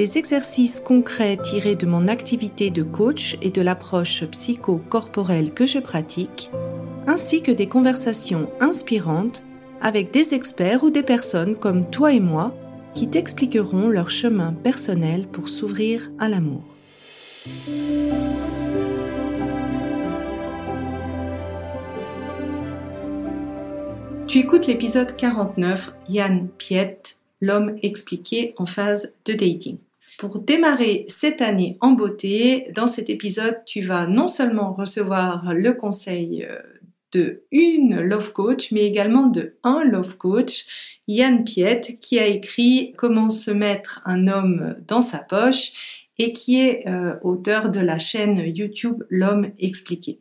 des exercices concrets tirés de mon activité de coach et de l'approche psycho-corporelle que je pratique, ainsi que des conversations inspirantes avec des experts ou des personnes comme toi et moi qui t'expliqueront leur chemin personnel pour s'ouvrir à l'amour. Tu écoutes l'épisode 49, Yann Piette, l'homme expliqué en phase de dating. Pour démarrer cette année en beauté, dans cet épisode, tu vas non seulement recevoir le conseil euh, de une love coach, mais également de un love coach, Yann Piette, qui a écrit Comment se mettre un homme dans sa poche et qui est euh, auteur de la chaîne YouTube L'homme expliqué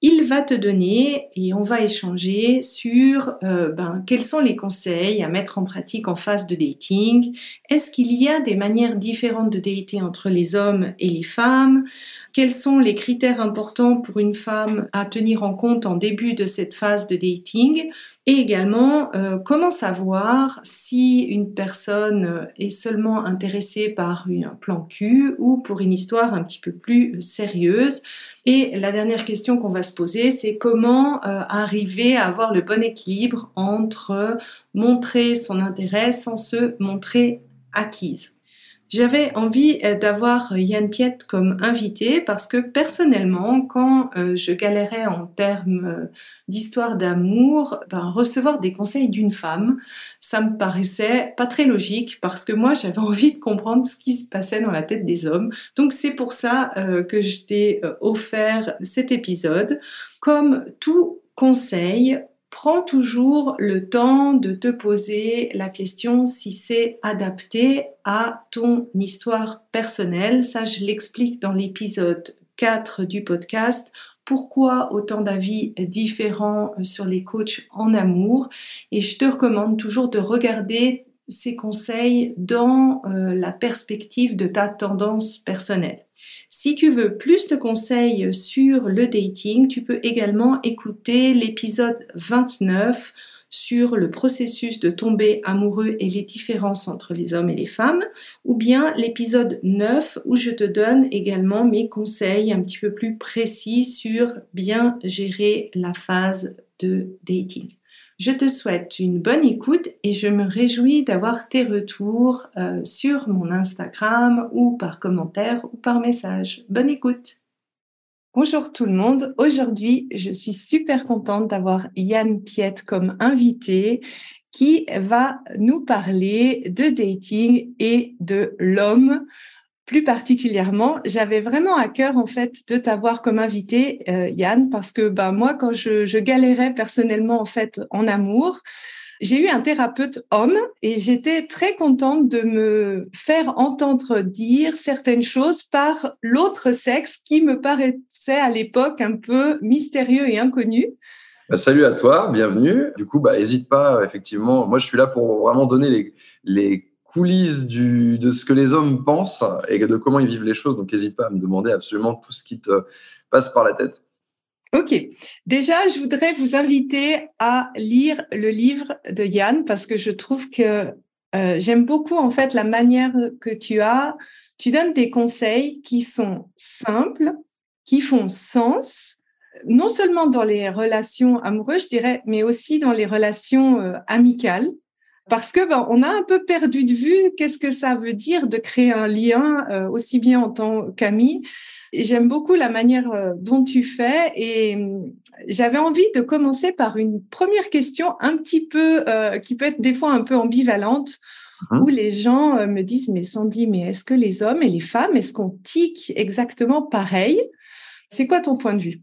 il va te donner et on va échanger sur euh, ben, quels sont les conseils à mettre en pratique en phase de dating. Est-ce qu'il y a des manières différentes de dater entre les hommes et les femmes? Quels sont les critères importants pour une femme à tenir en compte en début de cette phase de dating? Et également, euh, comment savoir si une personne est seulement intéressée par un plan cul ou pour une histoire un petit peu plus sérieuse? Et la dernière question qu'on va se poser, c'est comment euh, arriver à avoir le bon équilibre entre montrer son intérêt sans se montrer acquise? J'avais envie euh, d'avoir Yann Piette comme invité parce que personnellement, quand euh, je galérais en termes euh, d'histoire d'amour, ben, recevoir des conseils d'une femme, ça me paraissait pas très logique parce que moi j'avais envie de comprendre ce qui se passait dans la tête des hommes. Donc c'est pour ça que je t'ai offert cet épisode. Comme tout conseil, prends toujours le temps de te poser la question si c'est adapté à ton histoire personnelle. Ça, je l'explique dans l'épisode 4 du podcast. Pourquoi autant d'avis différents sur les coachs en amour? Et je te recommande toujours de regarder ces conseils dans euh, la perspective de ta tendance personnelle. Si tu veux plus de conseils sur le dating, tu peux également écouter l'épisode 29 sur le processus de tomber amoureux et les différences entre les hommes et les femmes, ou bien l'épisode 9 où je te donne également mes conseils un petit peu plus précis sur bien gérer la phase de dating. Je te souhaite une bonne écoute et je me réjouis d'avoir tes retours euh, sur mon Instagram ou par commentaire ou par message. Bonne écoute. Bonjour tout le monde. Aujourd'hui, je suis super contente d'avoir Yann Piette comme invité qui va nous parler de dating et de l'homme plus particulièrement, j'avais vraiment à cœur en fait de t'avoir comme invité, euh, Yann, parce que ben moi, quand je, galérais personnellement en fait en amour, j'ai eu un thérapeute homme et j'étais très contente de me faire entendre dire certaines choses par l'autre sexe qui me paraissait à l'époque un peu mystérieux et inconnu. Bah, salut à toi, bienvenue. Du coup, bah, hésite pas, effectivement. Moi, je suis là pour vraiment donner les, les coulisses du, de ce que les hommes pensent et de comment ils vivent les choses. Donc, n'hésite pas à me demander absolument tout ce qui te passe par la tête. Ok. Déjà, je voudrais vous inviter à lire le livre de Yann parce que je trouve que euh, j'aime beaucoup en fait la manière que tu as. Tu donnes des conseils qui sont simples, qui font sens, non seulement dans les relations amoureuses, je dirais, mais aussi dans les relations euh, amicales parce que ben, on a un peu perdu de vue qu'est-ce que ça veut dire de créer un lien euh, aussi bien en tant qu'ami. J'aime beaucoup la manière euh, dont tu fais et hum, j'avais envie de commencer par une première question un petit peu euh, qui peut être des fois un peu ambivalente mmh. où les gens me disent mais Sandy mais est-ce que les hommes et les femmes est-ce qu'on tique exactement pareil? C'est quoi ton point de vue?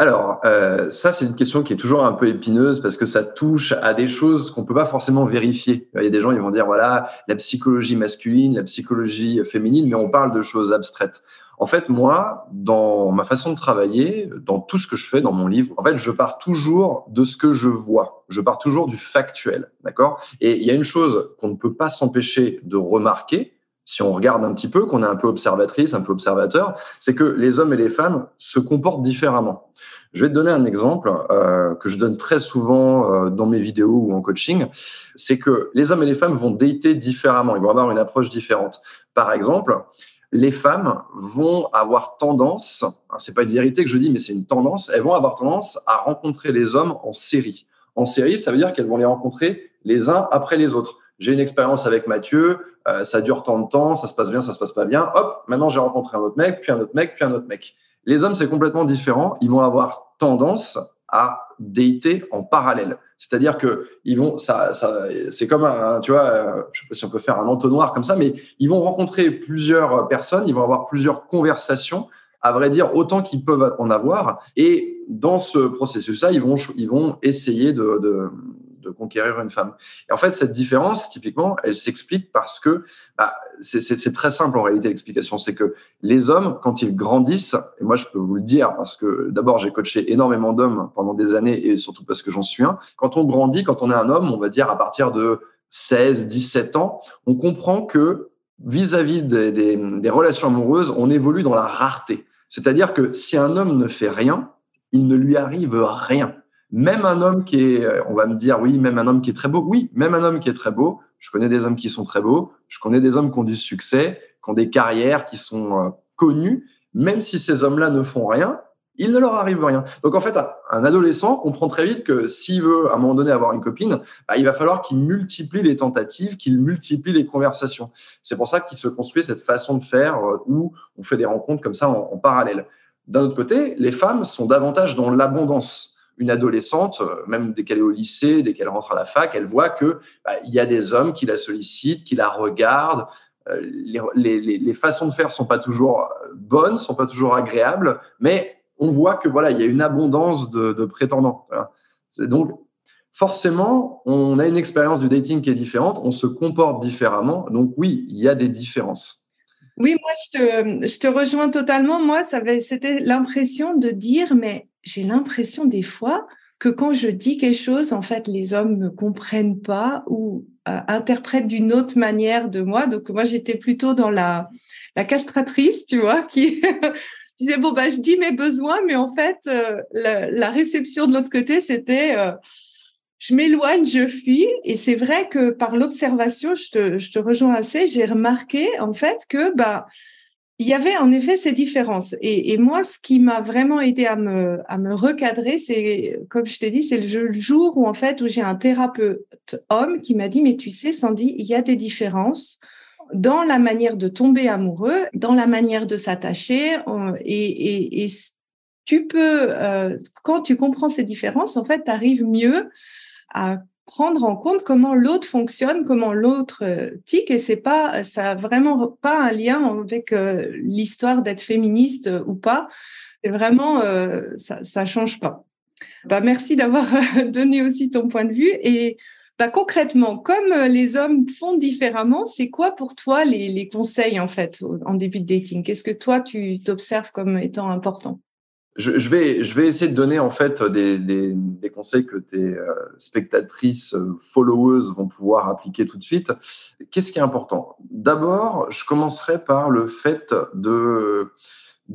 Alors, euh, ça, c'est une question qui est toujours un peu épineuse parce que ça touche à des choses qu'on peut pas forcément vérifier. Il y a des gens, ils vont dire, voilà, la psychologie masculine, la psychologie féminine, mais on parle de choses abstraites. En fait, moi, dans ma façon de travailler, dans tout ce que je fais dans mon livre, en fait, je pars toujours de ce que je vois. Je pars toujours du factuel, d'accord? Et il y a une chose qu'on ne peut pas s'empêcher de remarquer, si on regarde un petit peu, qu'on est un peu observatrice, un peu observateur, c'est que les hommes et les femmes se comportent différemment. Je vais te donner un exemple euh, que je donne très souvent euh, dans mes vidéos ou en coaching. C'est que les hommes et les femmes vont dater différemment. Ils vont avoir une approche différente. Par exemple, les femmes vont avoir tendance, hein, c'est pas une vérité que je dis, mais c'est une tendance, elles vont avoir tendance à rencontrer les hommes en série. En série, ça veut dire qu'elles vont les rencontrer les uns après les autres j'ai une expérience avec Mathieu, euh, ça dure tant de temps, ça se passe bien, ça se passe pas bien. Hop, maintenant j'ai rencontré un autre mec, puis un autre mec, puis un autre mec. Les hommes, c'est complètement différent. Ils vont avoir tendance à dater en parallèle. C'est-à-dire que ils vont, ça, ça c'est comme un, tu vois, euh, je sais pas si on peut faire un entonnoir comme ça, mais ils vont rencontrer plusieurs personnes, ils vont avoir plusieurs conversations. À vrai dire, autant qu'ils peuvent en avoir. Et dans ce processus-là, ils vont, ils vont essayer de, de de conquérir une femme. Et en fait, cette différence, typiquement, elle s'explique parce que bah, c'est très simple en réalité l'explication. C'est que les hommes, quand ils grandissent, et moi je peux vous le dire parce que d'abord j'ai coaché énormément d'hommes pendant des années et surtout parce que j'en suis un, quand on grandit, quand on est un homme, on va dire à partir de 16, 17 ans, on comprend que vis-à-vis des, des relations amoureuses, on évolue dans la rareté. C'est-à-dire que si un homme ne fait rien, il ne lui arrive rien. Même un homme qui est, on va me dire, oui, même un homme qui est très beau. Oui, même un homme qui est très beau. Je connais des hommes qui sont très beaux. Je connais des hommes qui ont du succès, qui ont des carrières, qui sont euh, connus. Même si ces hommes-là ne font rien, il ne leur arrive rien. Donc en fait, un adolescent comprend très vite que s'il veut à un moment donné avoir une copine, bah, il va falloir qu'il multiplie les tentatives, qu'il multiplie les conversations. C'est pour ça qu'il se construit cette façon de faire euh, où on fait des rencontres comme ça en parallèle. D'un autre côté, les femmes sont davantage dans l'abondance une adolescente, euh, même dès qu'elle est au lycée, dès qu'elle rentre à la fac, elle voit que bah, il y a des hommes qui la sollicitent, qui la regardent. Euh, les, façons de faire sont pas toujours euh, bonnes, sont pas toujours agréables, mais on voit que voilà, il y a une abondance de, prétendants. Donc forcément, on a une expérience du dating qui est différente, on se comporte différemment. Donc oui, il y a des différences. Oui, moi, je te, je te rejoins totalement. Moi, c'était l'impression de dire, mais j'ai l'impression des fois que quand je dis quelque chose, en fait, les hommes ne comprennent pas ou euh, interprètent d'une autre manière de moi. Donc, moi, j'étais plutôt dans la, la castratrice, tu vois, qui disait, bon, bah, je dis mes besoins, mais en fait, euh, la, réception de l'autre côté, c'était, euh, je m'éloigne, je fuis. Et c'est vrai que par l'observation, je te, je te rejoins assez, j'ai remarqué, en fait, que, bah, il y avait en effet ces différences. Et, moi, ce qui m'a vraiment aidé à me, recadrer, c'est, comme je t'ai dit, c'est le jour où, en fait, où j'ai un thérapeute homme qui m'a dit, mais tu sais, Sandy, il y a des différences dans la manière de tomber amoureux, dans la manière de s'attacher. Et, et, tu peux, euh, quand tu comprends ces différences, en fait, tu arrives mieux à prendre en compte comment l'autre fonctionne, comment l'autre euh, tique, et c'est pas, ça a vraiment pas un lien avec euh, l'histoire d'être féministe euh, ou pas. Vraiment, ça, ça change pas. Bah, merci d'avoir donné aussi ton point de vue. Et bah, concrètement, comme les hommes font différemment, c'est quoi pour toi les, les conseils en fait en début de dating? Qu'est-ce que toi tu t'observes comme étant important? Je, vais, essayer de donner en fait des, conseils que tes euh, spectatrices, euh, followers vont pouvoir appliquer tout de suite. Qu'est-ce qui est important? D'abord, je commencerai par le fait de,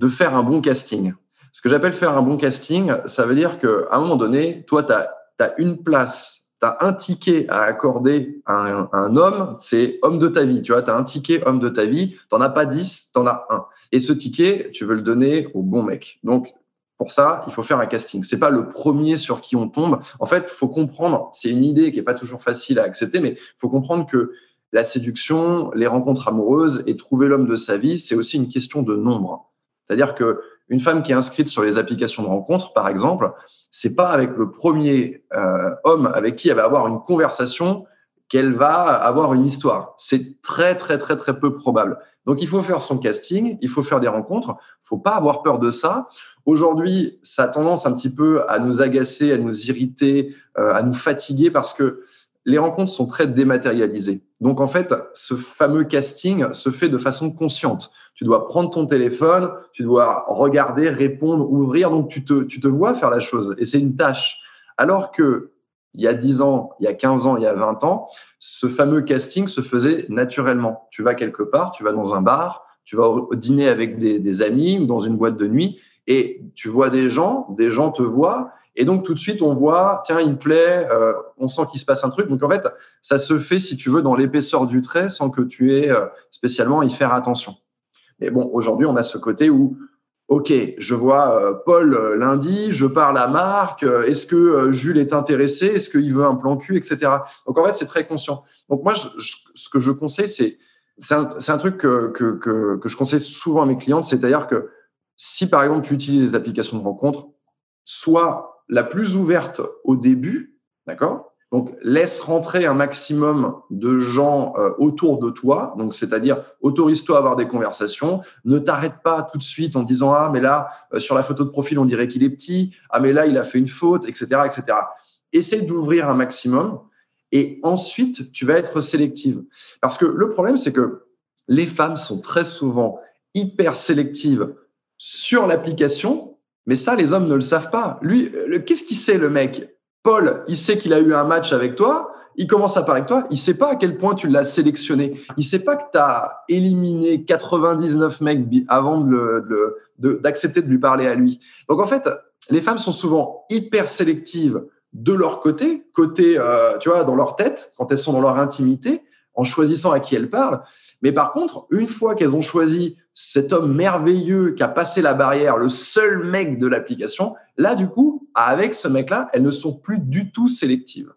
faire un bon casting. Ce que j'appelle faire un bon casting, ça veut dire qu'à un moment donné, toi, tu as, une place, tu as un ticket à accorder à un, homme, c'est homme de ta vie. Tu vois, tu as un ticket homme de ta vie, tu n'en as pas dix, tu en as un. Et ce ticket, tu veux le donner au bon mec. Donc, pour ça, il faut faire un casting. C'est pas le premier sur qui on tombe. En fait, faut comprendre. C'est une idée qui est pas toujours facile à accepter, mais faut comprendre que la séduction, les rencontres amoureuses et trouver l'homme de sa vie, c'est aussi une question de nombre. C'est-à-dire que une femme qui est inscrite sur les applications de rencontres, par exemple, c'est pas avec le premier euh, homme avec qui elle va avoir une conversation qu'elle va avoir une histoire. C'est très très très très peu probable. Donc il faut faire son casting, il faut faire des rencontres, faut pas avoir peur de ça. Aujourd'hui, ça a tendance un petit peu à nous agacer, à nous irriter, euh, à nous fatiguer parce que les rencontres sont très dématérialisées. Donc en fait, ce fameux casting se fait de façon consciente. Tu dois prendre ton téléphone, tu dois regarder, répondre, ouvrir. Donc tu te, tu te vois faire la chose et c'est une tâche. Alors que il y a 10 ans, il y a 15 ans, il y a 20 ans, ce fameux casting se faisait naturellement. Tu vas quelque part, tu vas dans un bar, tu vas dîner avec des, des amis ou dans une boîte de nuit et tu vois des gens, des gens te voient et donc tout de suite on voit, tiens, il me plaît, euh, on sent qu'il se passe un truc. Donc en fait, ça se fait si tu veux dans l'épaisseur du trait sans que tu aies euh, spécialement y faire attention. Mais bon, aujourd'hui on a ce côté où Ok, je vois euh, Paul euh, lundi, je parle à Marc, euh, est-ce que Jules est intéressé, est-ce qu'il veut un plan cul, etc. Donc en fait, c'est très conscient. Donc moi, je, ce que je conseille, c'est c'est un, un, truc que, que, que, que, je conseille souvent à mes clientes, c'est-à-dire que si par exemple tu utilises des applications de rencontre, sois la plus ouverte au début, d'accord? Donc, laisse rentrer un maximum de gens euh, autour de toi. Donc, c'est-à-dire, autorise-toi à avoir des conversations. Ne t'arrête pas tout de suite en disant ah mais là euh, sur la photo de profil on dirait qu'il est petit. Ah mais là il a fait une faute, etc., etc. Essaye d'ouvrir un maximum et ensuite tu vas être sélective. Parce que le problème c'est que les femmes sont très souvent hyper sélectives sur l'application, mais ça les hommes ne le savent pas. Lui, qu'est-ce qu'il sait le mec? Paul, il sait qu'il a eu un match avec toi, il commence à parler avec toi, il sait pas à quel point tu l'as sélectionné. Il sait pas que tu as éliminé 99 mecs avant d'accepter de, de lui parler à lui. Donc en fait, les femmes sont souvent hyper sélectives de leur côté, côté, euh, tu vois, dans leur tête, quand elles sont dans leur intimité, en choisissant à qui elles parlent. Mais par contre, une fois qu'elles ont choisi cet homme merveilleux qui a passé la barrière, le seul mec de l'application, là, du coup, avec ce mec-là, elles ne sont plus du tout sélectives.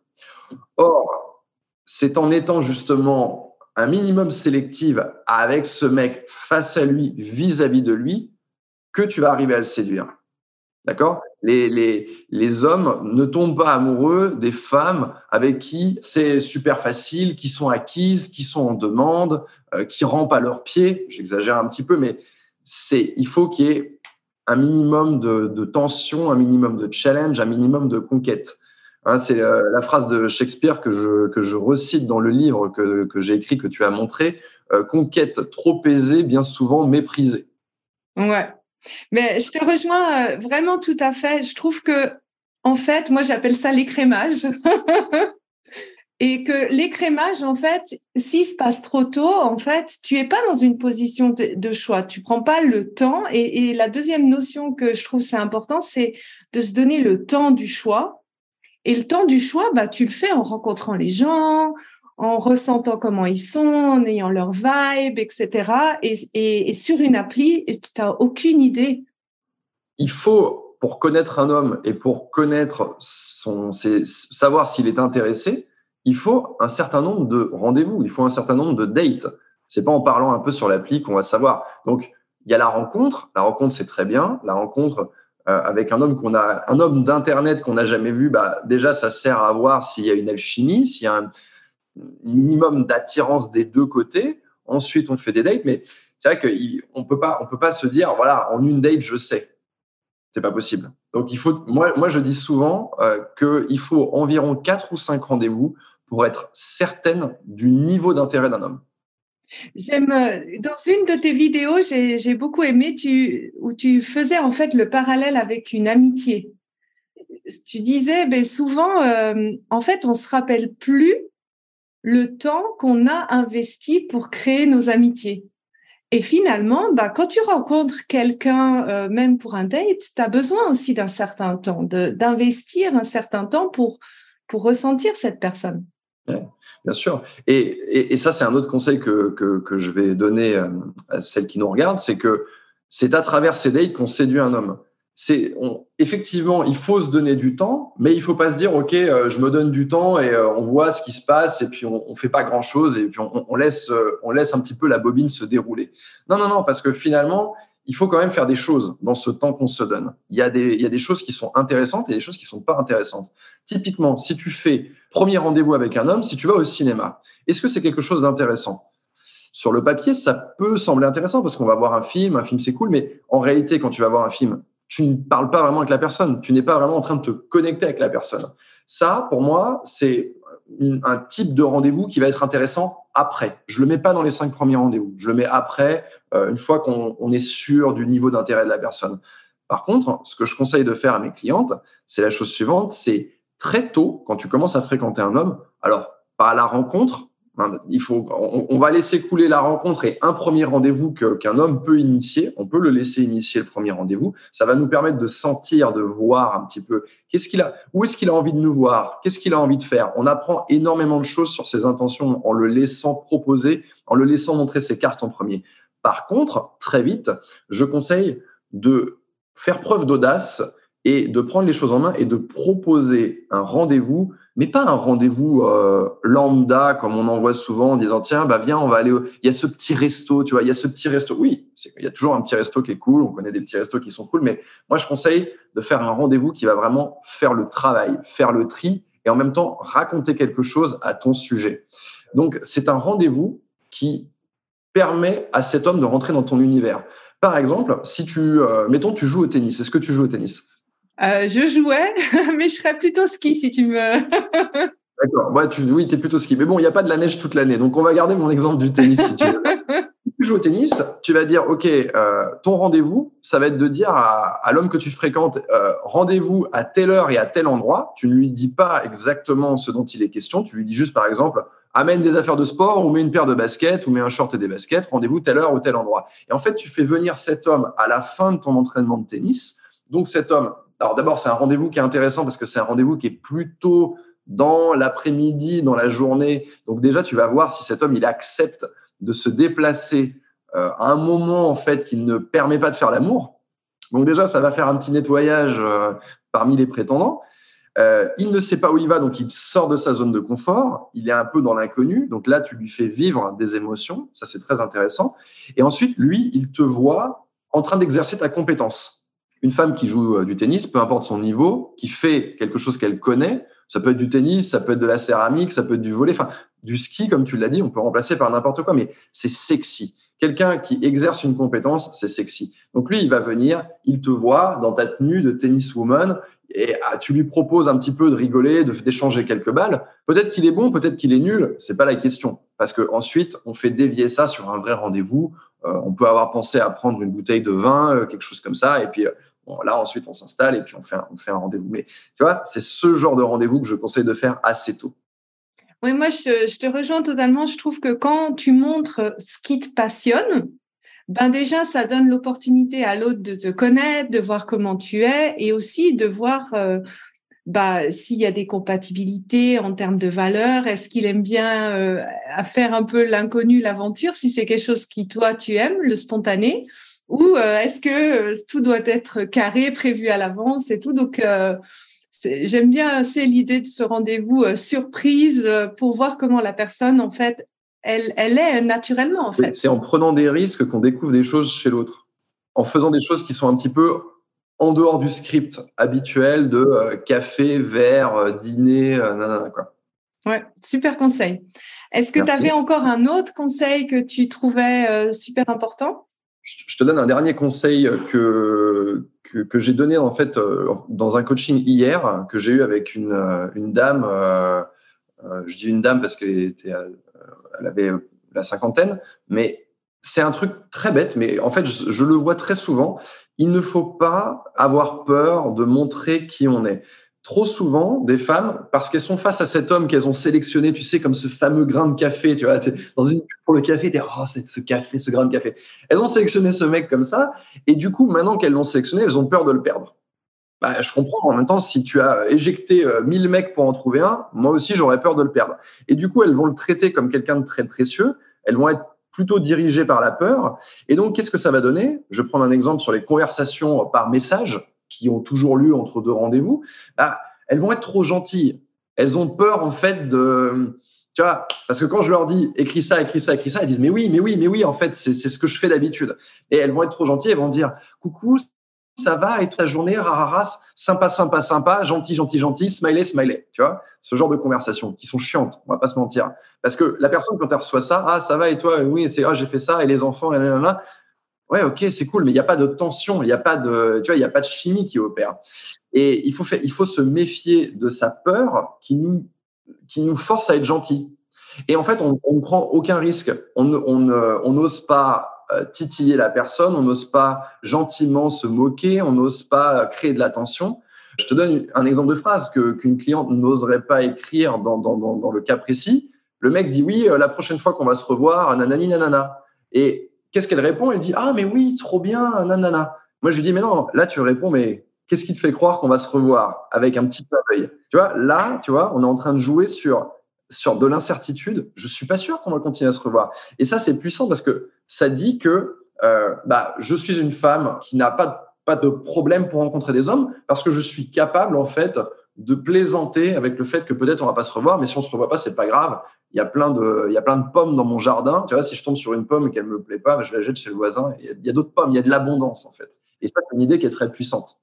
Or, c'est en étant justement un minimum sélective avec ce mec face à lui, vis-à-vis de lui, que tu vas arriver à le séduire. D'accord? Les, les, les, hommes ne tombent pas amoureux des femmes avec qui c'est super facile, qui sont acquises, qui sont en demande, euh, qui rampent à leurs pieds. J'exagère un petit peu, mais c'est il faut qu'il y ait un minimum de, de, tension, un minimum de challenge, un minimum de conquête. Hein, c'est euh, la phrase de Shakespeare que je, que je recite dans le livre que, que j'ai écrit, que tu as montré. Euh, conquête trop aisée, bien souvent méprisée. Ouais, mais je te rejoins euh, vraiment tout à fait. Je trouve que, en fait, moi j'appelle ça l'écrémage. Et que l'écrémage, en fait, s'il se passe trop tôt, en fait, tu es pas dans une position de, choix. Tu prends pas le temps. Et, la deuxième notion que je trouve c'est important, c'est de se donner le temps du choix. Et le temps du choix, bah, tu le fais en rencontrant les gens, en ressentant comment ils sont, en ayant leur vibe, etc. Et, sur une appli, tu n'as aucune idée. Il faut, pour connaître un homme et pour connaître savoir s'il est intéressé, il faut un certain nombre de rendez-vous, il faut un certain nombre de dates. C'est pas en parlant un peu sur l'appli qu'on va savoir. Donc, il y a la rencontre. La rencontre, c'est très bien. La rencontre euh, avec un homme qu'on a, un homme d'internet qu'on n'a jamais vu, bah, déjà, ça sert à voir s'il y a une alchimie, s'il y a un, minimum d'attirance des deux côtés. Ensuite, on fait des dates, mais c'est vrai qu'on peut pas, on peut pas se dire, voilà, en une date, je sais. C'est pas possible. Donc, il faut, moi, moi, je dis souvent euh, qu'il faut environ quatre ou cinq rendez-vous pour être certaine du niveau d'intérêt d'un homme. J'aime, euh, dans une de tes vidéos, j'ai beaucoup aimé tu, où tu faisais en fait le parallèle avec une amitié. Tu disais, ben souvent, euh, en fait, on se rappelle plus le temps qu'on a investi pour créer nos amitiés. Et finalement, bah, quand tu rencontres quelqu'un, euh, même pour un date, tu as besoin aussi d'un certain temps, d'investir un certain temps pour, pour ressentir cette personne. bien sûr. Et, et, ça, c'est un autre conseil que, que, que, je vais donner euh, à celles qui nous regardent, c'est que c'est à travers ces dates qu'on séduit un homme c'est effectivement, il faut se donner du temps, mais il faut pas se dire ok, euh, je me donne du temps et euh, on voit ce qui se passe et puis on, on fait pas grand chose et puis on, laisse euh, on laisse un petit peu la bobine se dérouler. Non non non, parce que finalement, il faut quand même faire des choses dans ce temps qu'on se donne. Il y a des il y a des choses qui sont intéressantes et des choses qui sont pas intéressantes. Typiquement, si tu fais premier rendez-vous avec un homme, si tu vas au cinéma, est-ce que c'est quelque chose d'intéressant? Sur le papier, ça peut sembler intéressant parce qu'on va voir un film, un film c'est cool, mais en réalité, quand tu vas voir un film, tu ne parles pas vraiment avec la personne. Tu n'es pas vraiment en train de te connecter avec la personne. Ça, pour moi, c'est un type de rendez-vous qui va être intéressant après. Je le mets pas dans les cinq premiers rendez-vous. Je le mets après, euh, une fois qu'on est sûr du niveau d'intérêt de la personne. Par contre, ce que je conseille de faire à mes clientes, c'est la chose suivante, c'est très tôt, quand tu commences à fréquenter un homme, alors pas à la rencontre, faut, on, va laisser couler la rencontre et un premier rendez-vous qu'un homme peut initier. On peut le laisser initier le premier rendez-vous. Ça va nous permettre de sentir, de voir un petit peu qu'est-ce qu'il a, où est-ce qu'il a envie de nous voir, qu'est-ce qu'il a envie de faire. On apprend énormément de choses sur ses intentions en le laissant proposer, en le laissant montrer ses cartes en premier. Par contre, très vite, je conseille de faire preuve d'audace et de prendre les choses en main et de proposer un rendez-vous, mais pas un rendez-vous euh, lambda comme on en voit souvent en disant tiens bah viens on va aller il y a ce petit resto tu vois il y a ce petit resto. Oui il y a toujours un petit resto qui est cool on connaît des petits restos qui sont cool mais moi je conseille de faire un rendez-vous qui va vraiment faire le travail faire le tri et en même temps raconter quelque chose à ton sujet. Donc c'est un rendez-vous qui permet à cet homme de rentrer dans ton univers. Par exemple si tu euh, mettons tu joues au tennis. Est-ce que tu joues au tennis? Euh, je jouais, mais je serais plutôt ski si tu me. D'accord. Ouais, tu, oui, tu es plutôt ski. Mais bon, il n'y a pas de la neige toute l'année. Donc, on va garder mon exemple du tennis si tu veux. tu joues au tennis, tu vas dire, OK, euh, ton rendez-vous, ça va être de dire à, l'homme que tu fréquentes, euh, rendez-vous à telle heure et à tel endroit. Tu ne lui dis pas exactement ce dont il est question. Tu lui dis juste, par exemple, amène des affaires de sport ou mets une paire de baskets ou mets un short et des baskets. Rendez-vous telle heure ou tel endroit. Et en fait, tu fais venir cet homme à la fin de ton entraînement de tennis. Donc, cet homme alors d'abord, c'est un rendez-vous qui est intéressant parce que c'est un rendez-vous qui est plutôt dans l'après-midi, dans la journée. Donc déjà, tu vas voir si cet homme, il accepte de se déplacer euh, à un moment en fait qui ne permet pas de faire l'amour. Donc déjà, ça va faire un petit nettoyage euh, parmi les prétendants. Euh, il ne sait pas où il va, donc il sort de sa zone de confort. Il est un peu dans l'inconnu. Donc là, tu lui fais vivre des émotions. Ça, c'est très intéressant. Et ensuite, lui, il te voit en train d'exercer ta compétence une femme qui joue euh, du tennis, peu importe son niveau, qui fait quelque chose qu'elle connaît, ça peut être du tennis, ça peut être de la céramique, ça peut être du volet, enfin du ski, comme tu l'as dit, on peut remplacer par n'importe quoi, mais c'est sexy. Quelqu'un qui exerce une compétence, c'est sexy. Donc lui, il va venir, il te voit dans ta tenue de tenniswoman et ah, tu lui proposes un petit peu de rigoler, d'échanger quelques balles. Peut-être qu'il est bon, peut-être qu'il est nul, c'est pas la question. Parce que ensuite, on fait dévier ça sur un vrai rendez-vous. Euh, on peut avoir pensé à prendre une bouteille de vin, euh, quelque chose comme ça, et puis là, ensuite, on s'installe et puis on fait un, un rendez-vous. Mais tu vois, c'est ce genre de rendez-vous que je conseille de faire assez tôt. Oui, moi, je, te rejoins totalement. Je trouve que quand tu montres ce qui te passionne, ben déjà, ça donne l'opportunité à l'autre de te connaître, de voir comment tu es et aussi de voir euh, bah, s'il y a des compatibilités en termes de valeurs. Est-ce qu'il aime bien euh, faire un peu l'inconnu, l'aventure, si c'est quelque chose qui, toi, tu aimes, le spontané? Ou euh, est-ce que euh, tout doit être carré, prévu à l'avance et tout? Donc, j'aime bien assez l'idée de ce rendez-vous surprise pour voir comment la personne, en fait, elle, elle est naturellement, en fait. C'est en prenant des risques qu'on découvre des choses chez l'autre, en faisant des choses qui sont un petit peu en dehors du script habituel de café, verre, dîner, nanana, quoi. Ouais, super conseil. Est-ce que tu avais encore un autre conseil que tu trouvais super important? Je te donne un dernier conseil que, que, j'ai donné en fait euh, dans un coaching hier que j'ai eu avec une, euh, une dame. Euh, je dis une dame parce qu'elle elle avait la cinquantaine, mais c'est un truc très bête, mais en fait, je, le vois très souvent. Il ne faut pas avoir peur de montrer qui on est trop souvent des femmes, parce qu'elles sont face à cet homme qu'elles ont sélectionné, tu sais, comme ce fameux grain de café, tu vois, dans une pour le café, tu oh, c'est ce café, ce grain de café. Elles ont sélectionné ce mec comme ça, et du coup, maintenant qu'elles l'ont sélectionné, elles ont peur de le perdre. Bah, je comprends. En même temps, si tu as éjecté 1000 euh, mecs pour en trouver un, moi aussi, j'aurais peur de le perdre. Et du coup, elles vont le traiter comme quelqu'un de très précieux. Elles vont être plutôt dirigées par la peur. Et donc, qu'est-ce que ça va donner? Je prendre un exemple sur les conversations par message qui ont toujours lieu entre deux rendez-vous, bah, elles vont être trop gentilles. Elles ont peur, en fait, de. Tu vois, parce que quand je leur dis écris ça, écris ça, écris ça, elles disent mais oui, mais oui, mais oui, en fait, c'est ce que je fais d'habitude. Et elles vont être trop gentilles, elles vont dire coucou, ça va, et toute la journée, rararas, sympa, sympa, sympa, gentil, gentil, gentil, smiley, smiley. Tu vois, ce genre de conversations qui sont chiantes, on va pas se mentir. Parce que la personne, quand elle reçoit ça, ah, ça va, et toi, oui, c'est, ah, j'ai fait ça, et les enfants, et là, Ouais, ok, c'est cool, mais il n'y a pas de tension, il n'y a pas de, tu vois, il a pas de chimie qui opère. Et il faut il faut se méfier de sa peur qui nous, qui nous force à être gentil. Et en fait, on ne prend aucun risque. On on n'ose pas euh, titiller la personne, on n'ose pas gentiment se moquer, on n'ose pas créer de l'attention. Je te donne un exemple de phrase qu'une cliente n'oserait pas écrire dans, dans, dans, le cas précis. Le mec dit oui, euh, la prochaine fois qu'on va se revoir, nanani nanana. Et qu'est-ce qu'elle répond? Elle dit ah mais oui, trop bien, nanana. Moi je lui dis mais non, là tu réponds mais qu'est-ce qui te fait croire qu'on va se revoir? Avec un petit peu d'œil Tu vois, là, tu vois, on est en train de jouer sur sur de l'incertitude. Je suis pas sûr qu'on va continuer à se revoir. Et ça c'est puissant parce que ça dit que euh, bah, je suis une femme qui n'a pas pas de problème pour rencontrer des hommes parce que je suis capable en fait de plaisanter avec le fait que peut-être on va pas se revoir, mais si on se revoit pas, c'est pas grave. Il y a plein de, il y a plein de pommes dans mon jardin. Tu vois, si je tombe sur une pomme et qu'elle me plaît pas, je la jette chez le voisin. Il y a, d'autres pommes. Il y a de l'abondance en fait. Et ça, c'est une idée qui est très puissante.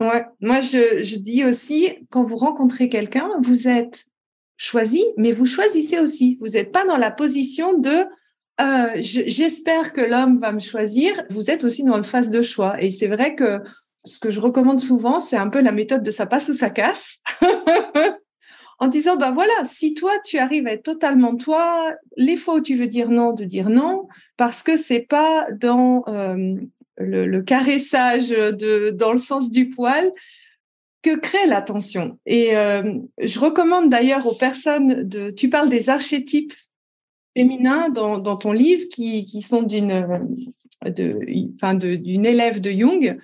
Ouais. Moi, je, je dis aussi, quand vous rencontrez quelqu'un, vous êtes choisi, mais vous choisissez aussi. Vous n'êtes pas dans la position de euh, j'espère que l'homme va me choisir. Vous êtes aussi dans le phase de choix. Et c'est vrai que ce que je recommande souvent, c'est un peu la méthode de ça passe ou ça casse. en disant, bah voilà, si toi, tu arrives à être totalement toi, les fois où tu veux dire non, de dire non, parce que c'est pas dans euh, le, caressage dans le sens du poil que crée l'attention. Et euh, je recommande d'ailleurs aux personnes de, tu parles des archétypes féminins dans, dans ton livre qui, qui sont d'une, enfin d'une élève de Jung.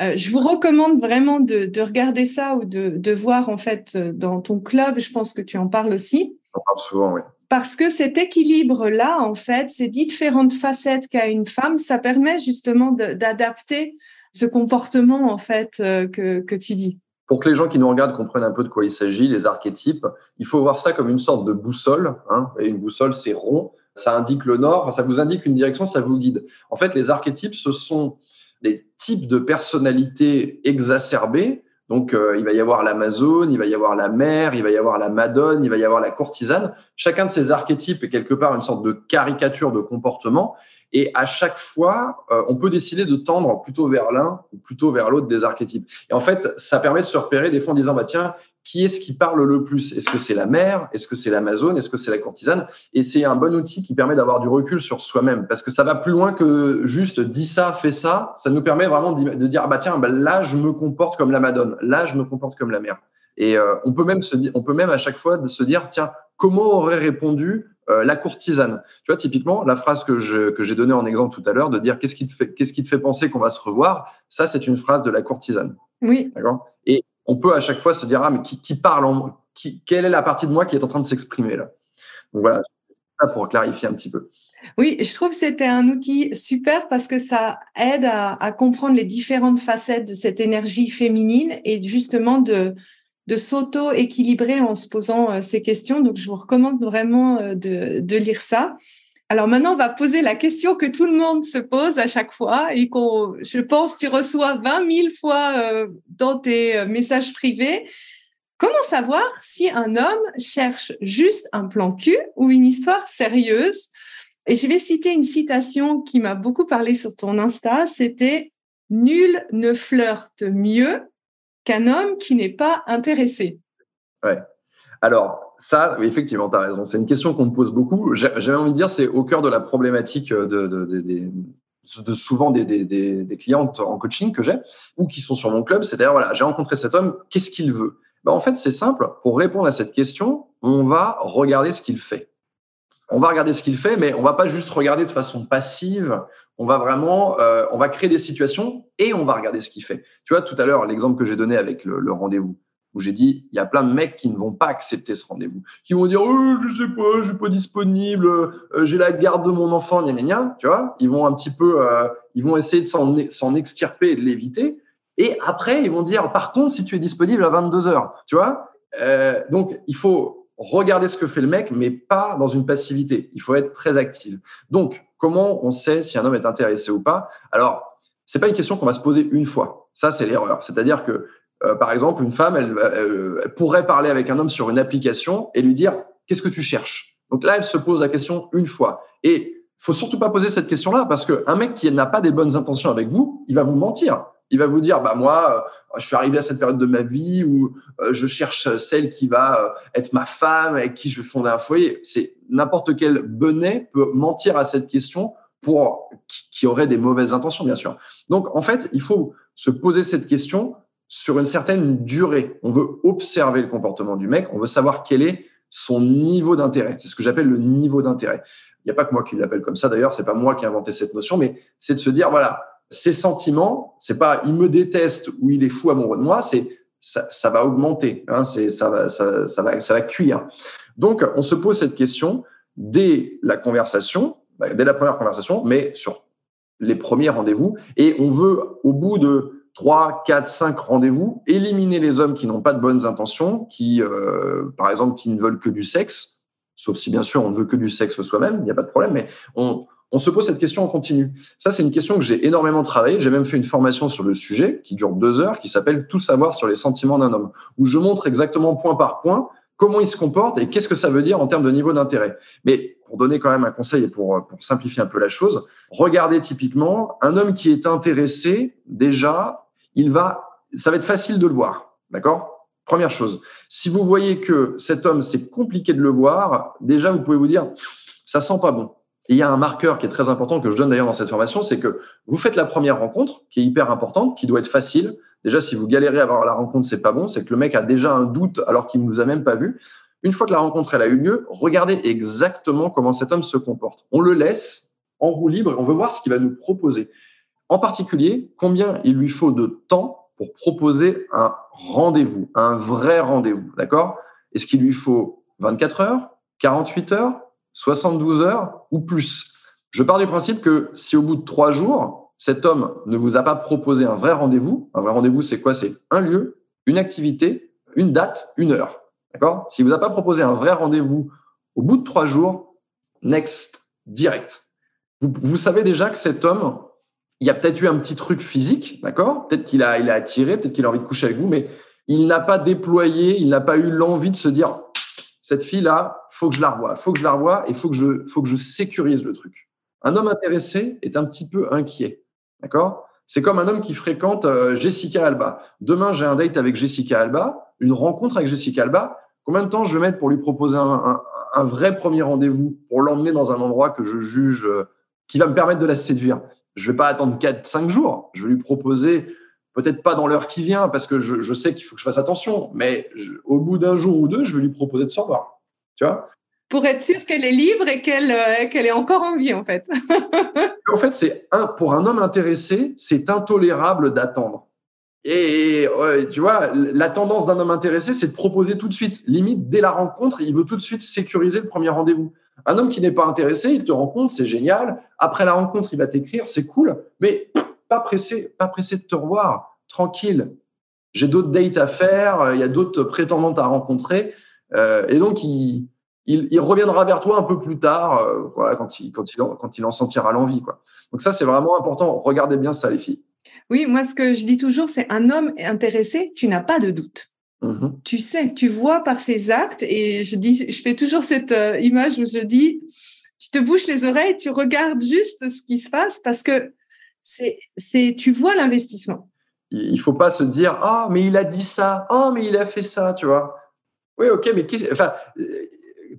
Euh, je vous recommande vraiment de, de regarder ça ou de, de, voir en fait dans ton club. Je pense que tu en parles aussi. On parle souvent, oui. Parce que cet équilibre-là, en fait, ces différentes facettes qu'a une femme, ça permet justement d'adapter ce comportement en fait euh, que, que tu dis. Pour que les gens qui nous regardent comprennent un peu de quoi il s'agit, les archétypes, il faut voir ça comme une sorte de boussole. Hein, et une boussole, c'est rond, ça indique le nord, ça vous indique une direction, ça vous guide. En fait, les archétypes, ce sont des types de personnalités exacerbées. Donc, euh, il va y avoir l'Amazone, il va y avoir la mère, il va y avoir la Madone, il va y avoir la courtisane. Chacun de ces archétypes est quelque part une sorte de caricature de comportement. Et à chaque fois, euh, on peut décider de tendre plutôt vers l'un ou plutôt vers l'autre des archétypes. Et en fait, ça permet de se repérer des fois en disant, bah tiens, qui est-ce qui parle le plus? Est-ce que c'est la mère Est-ce que c'est l'Amazone? Est-ce que c'est la courtisane? Et c'est un bon outil qui permet d'avoir du recul sur soi-même, parce que ça va plus loin que juste dis ça, fais ça. Ça nous permet vraiment de dire, bah tiens, bah là je me comporte comme la Madone, là je me comporte comme la mère. Et euh, on peut même se on peut même à chaque fois se dire, tiens, comment aurait répondu euh, la courtisane Tu vois, typiquement, la phrase que je que j'ai donnée en exemple tout à l'heure, de dire qu'est-ce qui te fait qu'est-ce qui te fait penser qu'on va se revoir Ça, c'est une phrase de la courtisane. Oui. D'accord? Et on peut à chaque fois se dire ah mais qui, qui parle en qui, quelle est la partie de moi qui est en train de s'exprimer là? Donc voilà ça pour clarifier un petit peu oui, je trouve que c'était un outil super parce que ça aide à, à, comprendre les différentes facettes de cette énergie féminine et justement de, de s'auto-équilibrer en se posant euh, ces questions. Donc, je vous recommande vraiment euh, de, lire ça. Alors maintenant, on va poser la question que tout le monde se pose à chaque fois et qu'on, je pense, tu reçois 20 000 fois euh, dans tes messages privés. Comment savoir si un homme cherche juste un plan cul ou une histoire sérieuse? Et je vais citer une citation qui m'a beaucoup parlé sur ton Insta, c'était Nul ne flirte mieux qu'un homme qui n'est pas intéressé. Ouais. Alors, ça, effectivement, tu as raison. C'est une question qu'on me pose beaucoup. J'avais envie de dire, c'est au cœur de la problématique de, de, souvent des, des, clientes en coaching que j'ai ou qui sont sur mon club. C'est-à-dire, voilà, j'ai rencontré cet homme, qu'est-ce qu'il veut? Ben, En fait, c'est simple. Pour répondre à cette question, on va regarder ce qu'il fait. On va regarder ce qu'il fait, mais on va pas juste regarder de façon passive. On va vraiment, euh, on va créer des situations et on va regarder ce qu'il fait. Tu vois, tout à l'heure, l'exemple que j'ai donné avec le, rendez-vous où j'ai dit, il y a plein de mecs qui ne vont pas accepter ce rendez-vous, qui vont dire, oh, je sais pas, je suis pas disponible, euh, j'ai la garde de mon enfant, gna, gna, gna, tu vois. Ils vont un petit peu, euh, ils vont essayer de s'en extirper de l'éviter. Et après, ils vont dire, par contre, si tu es disponible à 22 heures, tu vois. Donc, il faut regarder ce que fait le mec, mais pas dans une passivité. Il faut être très actif. Donc, comment on sait si un homme est intéressé ou pas Alors, c'est pas une question qu'on va se poser une fois. Ça, c'est l'erreur. C'est-à-dire que euh, par exemple, une femme, elle, pourrait parler avec un homme sur une application et lui dire qu'est-ce que tu cherches? Donc là, elle se pose la question une fois. Et faut surtout pas poser cette question-là parce qu'un mec qui n'a pas des bonnes intentions avec vous, il va vous mentir. Il va vous dire, bah moi, euh, je suis arrivé à cette période de ma vie où euh, je cherche celle qui va euh, être ma femme, avec qui je vais fonder un foyer. C'est n'importe quel benet peut mentir à cette question pour qui aurait des mauvaises intentions, bien sûr. Donc, en fait, il faut se poser cette question sur une certaine durée. On veut observer le comportement du mec, on veut savoir quel est son niveau d'intérêt. C'est ce que j'appelle le niveau d'intérêt. Il n'y a pas que moi qui l'appelle comme ça d'ailleurs, c'est pas moi qui ai inventé cette notion, mais c'est de se dire voilà, ses sentiments, c'est pas il me déteste ou il est fou amoureux de moi, c'est ça, va augmenter, hein, c'est ça va, ça, va, ça va cuire. Donc on se pose cette question dès la conversation, bah, dès la première conversation, mais sur les premiers rendez-vous, et on veut au bout de 3, 4, 5 rendez-vous éliminer les hommes qui n'ont pas de bonnes intentions, qui euh, par exemple qui ne veulent que du sexe, sauf si bien sûr on ne veut que du sexe soi-même, il n'y a pas de problème, mais on, on se pose cette question en continu. Ça, c'est une question que j'ai énormément travaillé. J'ai même fait une formation sur le sujet qui dure deux heures, qui s'appelle Tout savoir sur les sentiments d'un homme, où je montre exactement point par point comment il se comporte et qu'est-ce que ça veut dire en termes de niveau d'intérêt. Mais pour donner quand même un conseil et pour, pour simplifier un peu la chose, regardez typiquement un homme qui est intéressé, déjà, il va, ça va être facile de le voir. D'accord? Première chose. Si vous voyez que cet homme, c'est compliqué de le voir, déjà, vous pouvez vous dire, ça sent pas bon. Et il y a un marqueur qui est très important que je donne d'ailleurs dans cette formation, c'est que vous faites la première rencontre, qui est hyper importante, qui doit être facile. Déjà, si vous galérez à avoir la rencontre, c'est pas bon, c'est que le mec a déjà un doute alors qu'il ne vous a même pas vu. Une fois que la rencontre elle a eu lieu, regardez exactement comment cet homme se comporte. On le laisse en roue libre, on veut voir ce qu'il va nous proposer. En particulier, combien il lui faut de temps pour proposer un rendez-vous, un vrai rendez-vous, d'accord? Est-ce qu'il lui faut 24 heures, 48 heures, 72 heures ou plus. Je pars du principe que si au bout de trois jours, cet homme ne vous a pas proposé un vrai rendez-vous, un vrai rendez-vous, c'est quoi? C'est un lieu, une activité, une date, une heure. D'accord? S'il vous a pas proposé un vrai rendez-vous au bout de trois jours, next, direct. Vous, savez déjà que cet homme, il a peut-être eu un petit truc physique, d'accord? Peut-être qu'il a, il a attiré, peut-être qu'il a envie de coucher avec vous, mais il n'a pas déployé, il n'a pas eu l'envie de se dire cette fille-là, faut que je la revoie, faut que je la revoie et faut que je, faut que je sécurise le truc. Un homme intéressé est un petit peu inquiet, d'accord? C'est comme un homme qui fréquente euh, Jessica Alba. Demain, j'ai un date avec Jessica Alba, une rencontre avec Jessica Alba. Combien de temps je vais mettre pour lui proposer un, vrai premier rendez-vous, pour l'emmener dans un endroit que je juge euh, qui va me permettre de la séduire? Je vais pas attendre 4-5 jours. Je vais lui proposer peut-être pas dans l'heure qui vient parce que je, sais qu'il faut que je fasse attention, mais au bout d'un jour ou deux, je vais lui proposer de se revoir. Tu vois? Pour être sûr qu'elle est libre et qu'elle euh, est encore en vie, en fait. en fait, c'est un, pour un homme intéressé, c'est intolérable d'attendre. Et tu vois, la tendance d'un homme intéressé, c'est de proposer tout de suite. Limite, dès la rencontre, il veut tout de suite sécuriser le premier rendez-vous. Un homme qui n'est pas intéressé, il te rencontre, c'est génial. Après la rencontre, il va t'écrire, c'est cool. Mais pas pressé, pas pressé de te revoir, tranquille. J'ai d'autres dates à faire, il y a d'autres prétendantes à rencontrer, euh, et donc il, il, reviendra vers toi un peu plus tard, euh, voilà, quand il, quand il, quand il en sentira l'envie, quoi. Donc ça, c'est vraiment important. Regardez bien ça, les filles. Oui, moi, ce que je dis toujours, c'est un homme intéressé, tu n'as pas de doute. Mm-hmm. Tu sais, tu vois par ses actes, et je dis, je fais toujours cette euh, image où je dis, tu te bouches les oreilles, tu regardes juste ce qui se passe parce que c'est, tu vois l'investissement. Il faut pas se dire ah mais il a dit ça, oh mais il a fait ça, tu vois. Oui ok mais enfin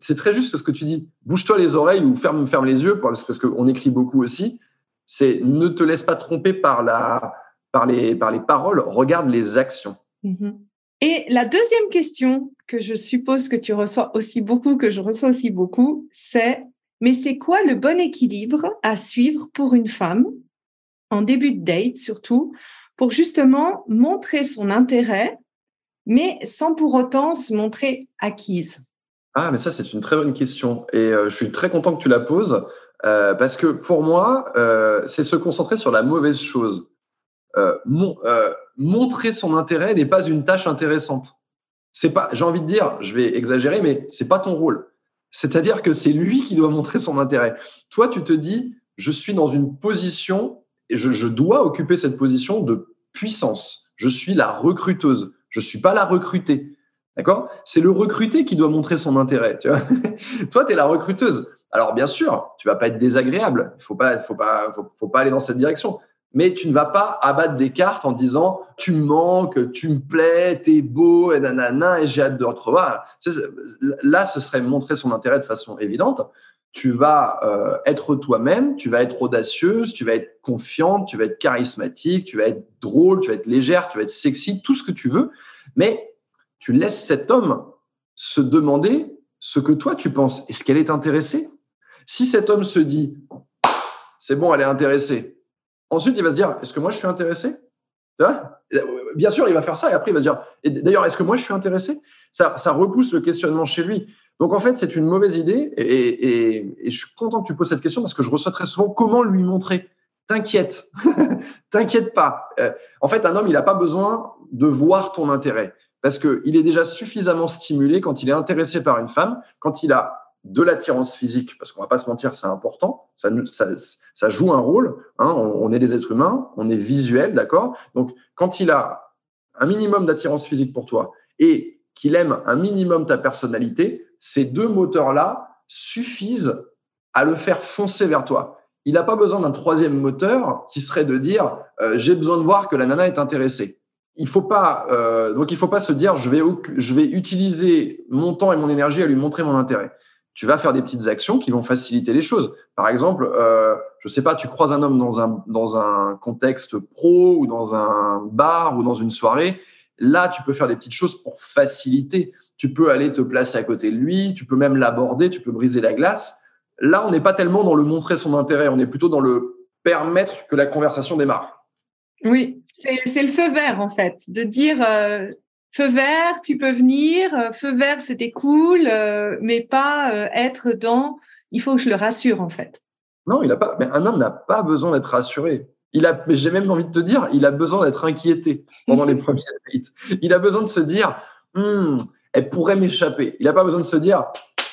c'est très juste ce que tu dis. Bouge-toi les oreilles ou ferme ferme les yeux parce, parce qu'on écrit beaucoup aussi. C'est ne te laisse pas tromper par la par les par les paroles, regarde les actions. Mm-hmm. Et la deuxième question que je suppose que tu reçois aussi beaucoup, que je reçois aussi beaucoup, c'est mais c'est quoi le bon équilibre à suivre pour une femme? En début de date surtout, pour justement montrer son intérêt, mais sans pour autant se montrer acquise Ah, mais ça, c'est une très bonne question. Et euh, je suis très content que tu la poses, euh, parce que pour moi, euh, c'est se concentrer sur la mauvaise chose. montrer son intérêt n'est pas une tâche intéressante. C'est pas, j'ai envie de dire, je vais exagérer, mais c'est pas ton rôle. C'est-à-dire que c'est lui qui doit montrer son intérêt. Toi, tu te dis, je suis dans une position je, dois occuper cette position de puissance. Je suis la recruteuse. Je suis pas la recrutée. D'accord? C'est le recruté qui doit montrer son intérêt. Toi, tu es la recruteuse. Alors bien sûr, tu vas pas être désagréable. Il faut pas, faut pas, faut, pas aller dans cette direction. Mais tu ne vas pas abattre des cartes en disant tu me manques, tu me plais, t'es beau, et nanana, et j'ai hâte de retrouver. Là, ce serait montrer son intérêt de façon évidente. Tu vas euh, être toi-même, tu vas être audacieuse, tu vas être confiante, tu vas être charismatique, tu vas être drôle, tu vas être légère, tu vas être sexy, tout ce que tu veux. Mais tu laisses cet homme se demander ce que toi tu penses. Est-ce qu'elle est intéressée? Si cet homme se dit, c'est bon, elle est intéressée, ensuite il va se dire, est-ce que moi je suis intéressé Bien sûr, il va faire ça et après il va se dire, d'ailleurs, est-ce que moi je suis intéressé ça, ça repousse le questionnement chez lui. Donc en fait, c'est une mauvaise idée et, je suis content que tu poses cette question parce que je reçois très souvent comment lui montrer. T'inquiète, t'inquiète pas. Euh, en fait, un homme, il n'a pas besoin de voir ton intérêt parce qu'il est déjà suffisamment stimulé quand il est intéressé par une femme, quand il a de l'attirance physique, parce qu'on va pas se mentir, c'est important, ça, ça, joue un rôle, hein, on, est des êtres humains, on est visuel, d'accord Donc, quand il a un minimum d'attirance physique pour toi et qu'il aime un minimum ta personnalité, ces deux moteurs-là suffisent à le faire foncer vers toi. Il n'a pas besoin d'un troisième moteur qui serait de dire euh, j'ai besoin de voir que la nana est intéressée il faut pas euh, donc il faut pas se dire je vais je vais utiliser mon temps et mon énergie à lui montrer mon intérêt. Tu vas faire des petites actions qui vont faciliter les choses. Par exemple, euh, je sais pas, tu croises un homme dans un dans un contexte pro ou dans un bar ou dans une soirée. Là, tu peux faire des petites choses pour faciliter. Tu peux aller te placer à côté de lui, tu peux même l'aborder, tu peux briser la glace. Là, on n'est pas tellement dans le montrer son intérêt, on est plutôt dans le permettre que la conversation démarre. Oui, c'est le feu vert en fait, de dire euh, feu vert, tu peux venir, euh, feu vert, c'était cool, euh, mais pas être dans il faut que je le rassure en fait. Non, il a pas. Mais un homme n'a pas besoin d'être rassuré. Il a, j'ai même envie de te dire, il a besoin d'être inquiété pendant les premières dates. Il a besoin de se dire, hmm, elle pourrait m'échapper. Il n'a pas besoin de se dire,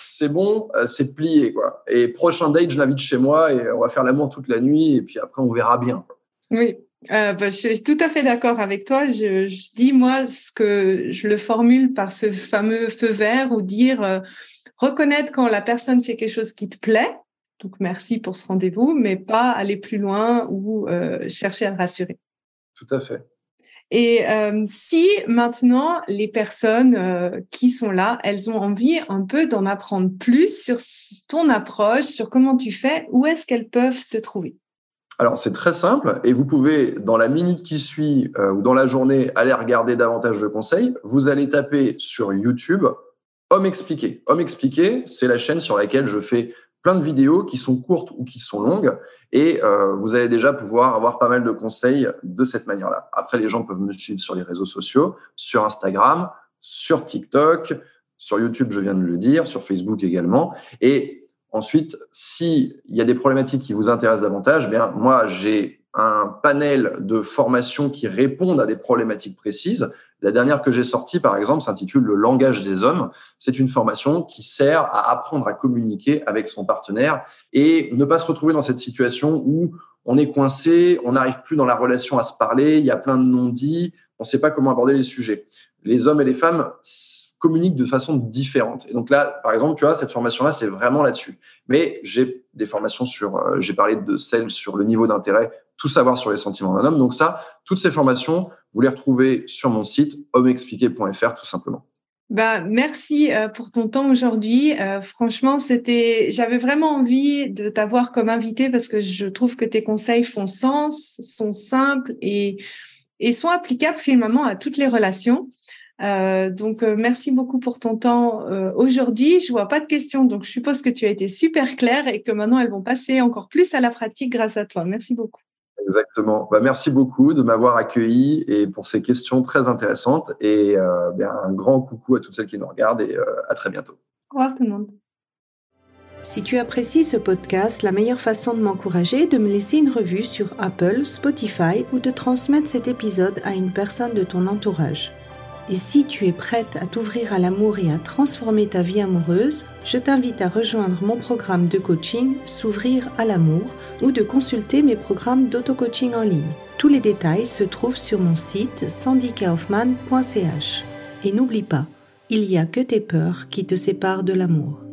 c'est bon, c'est plié quoi. Et prochain date, je l'invite chez moi et on va faire l'amour toute la nuit et puis après on verra bien. Oui, euh, bah, je suis tout à fait d'accord avec toi. Je, je, dis moi ce que je le formule par ce fameux feu vert ou dire euh, reconnaître quand la personne fait quelque chose qui te plaît. Donc merci pour ce rendez-vous, mais pas aller plus loin ou euh, chercher à le rassurer. Tout à fait. Et euh, si maintenant les personnes euh, qui sont là, elles ont envie un peu d'en apprendre plus sur ton approche, sur comment tu fais, où est-ce qu'elles peuvent te trouver? Alors, c'est très simple et vous pouvez, dans la minute qui suit euh, ou dans la journée, aller regarder davantage de conseils. Vous allez taper sur YouTube Homme expliqué. Homme expliqué, c'est la chaîne sur laquelle je fais plein de vidéos qui sont courtes ou qui sont longues et euh, vous allez déjà pouvoir avoir pas mal de conseils de cette manière-là. Après, les gens peuvent me suivre sur les réseaux sociaux, sur Instagram, sur TikTok, sur YouTube, je viens de le dire, sur Facebook également. Et Ensuite, s'il y a des problématiques qui vous intéressent davantage, bien, moi, j'ai un panel de formations qui répondent à des problématiques précises. La dernière que j'ai sortie, par exemple, s'intitule Le langage des hommes. C'est une formation qui sert à apprendre à communiquer avec son partenaire et ne pas se retrouver dans cette situation où on est coincé, on n'arrive plus dans la relation à se parler, il y a plein de non-dits, on ne sait pas comment aborder les sujets. Les hommes et les femmes communiquent de façon différente. Et donc là, par exemple, tu vois, cette formation-là, c'est vraiment là-dessus. Mais j'ai des formations sur, euh, j'ai parlé de celles sur le niveau d'intérêt, tout savoir sur les sentiments d'un homme. Donc ça, toutes ces formations, vous les retrouvez sur mon site hommeexpliqué.fr tout simplement. Bah, merci euh, pour ton temps aujourd'hui. Euh, franchement, c'était, j'avais vraiment envie de t'avoir comme invité parce que je trouve que tes conseils font sens, sont simples et, et sont applicables finalement à toutes les relations. Euh, donc, merci beaucoup pour ton temps aujourd'hui. Je vois pas de questions, donc je suppose que tu as été super clair et que maintenant elles vont passer encore plus à la pratique grâce à toi. Merci beaucoup. Exactement. Bah, merci beaucoup de m'avoir accueilli et pour ces questions très intéressantes. Et bien, un grand coucou à toutes celles qui nous regardent et à très bientôt. Au revoir tout le monde. Si tu apprécies ce podcast, la meilleure façon de m'encourager est de me laisser une revue sur Apple, Spotify ou de transmettre cet épisode à une personne de ton entourage. Et si tu es prête à t'ouvrir à l'amour et à transformer ta vie amoureuse, je t'invite à rejoindre mon programme de coaching S'ouvrir à l'amour ou de consulter mes programmes d'auto-coaching en ligne. Tous les détails se trouvent sur mon site sandykaufman.ch. Et n'oublie pas, il n'y a que tes peurs qui te séparent de l'amour.